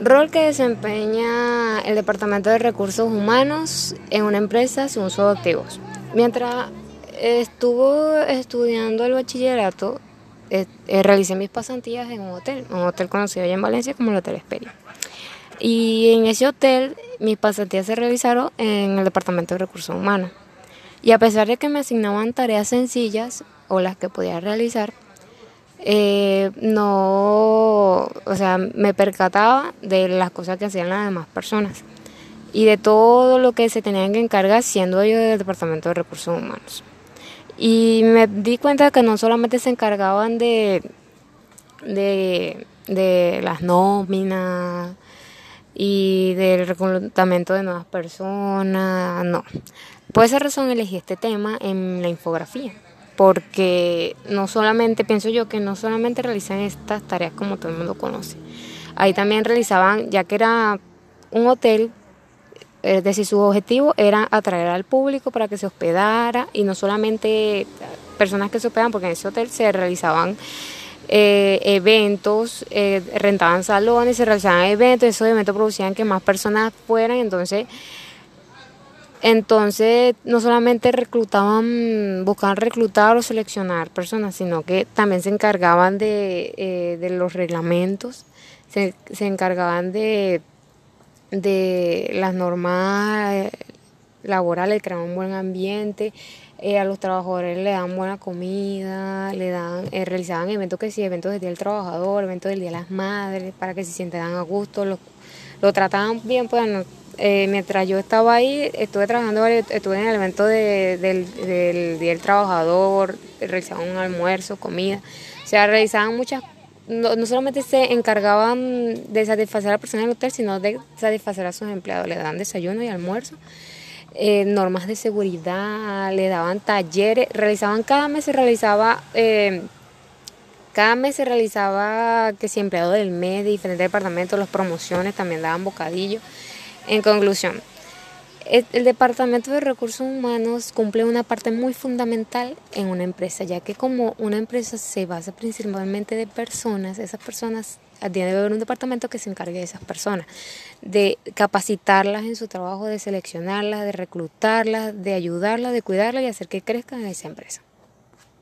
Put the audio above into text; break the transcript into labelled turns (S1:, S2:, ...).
S1: Rol que desempeña el Departamento de Recursos Humanos en una empresa sin uso de activos. Mientras estuvo estudiando el bachillerato, eh, eh, realicé mis pasantías en un hotel, un hotel conocido allá en Valencia como el Hotel Esperia. Y en ese hotel mis pasantías se realizaron en el Departamento de Recursos Humanos. Y a pesar de que me asignaban tareas sencillas o las que podía realizar, eh, no, o sea, me percataba de las cosas que hacían las demás personas y de todo lo que se tenían que encargar siendo yo del Departamento de Recursos Humanos. Y me di cuenta que no solamente se encargaban de, de, de las nóminas y del reclutamiento de nuevas personas, no. Por esa razón elegí este tema en la infografía porque no solamente, pienso yo que no solamente realizan estas tareas como todo el mundo conoce, ahí también realizaban, ya que era un hotel, es decir, su objetivo era atraer al público para que se hospedara y no solamente personas que se hospedan, porque en ese hotel se realizaban eh, eventos, eh, rentaban salones, se realizaban eventos, esos eventos producían que más personas fueran, entonces entonces, no solamente reclutaban, buscaban reclutar o seleccionar personas, sino que también se encargaban de, eh, de los reglamentos, se, se encargaban de, de las normas laborales, creaban un buen ambiente, eh, a los trabajadores le dan buena comida, le dan, eh, realizaban eventos que sí, eventos del Día del Trabajador, eventos del Día de las Madres, para que se sientan a gusto, lo, lo trataban bien, pues eh, mientras yo estaba ahí, estuve trabajando, estuve en el evento del, Día del Trabajador, realizaban un almuerzo, comida, o sea, realizaban muchas, no, no, solamente se encargaban de satisfacer a la persona del hotel, sino de satisfacer a sus empleados, le daban desayuno y almuerzo. Eh, normas de seguridad, le daban talleres, realizaban cada mes se realizaba eh, cada mes se realizaba que si empleado del mes diferentes departamentos, las promociones también daban bocadillos. En conclusión, el Departamento de Recursos Humanos cumple una parte muy fundamental en una empresa, ya que como una empresa se basa principalmente de personas, esas personas tiene que haber un departamento que se encargue de esas personas, de capacitarlas en su trabajo, de seleccionarlas, de reclutarlas, de ayudarlas, de cuidarlas y hacer que crezcan en esa empresa.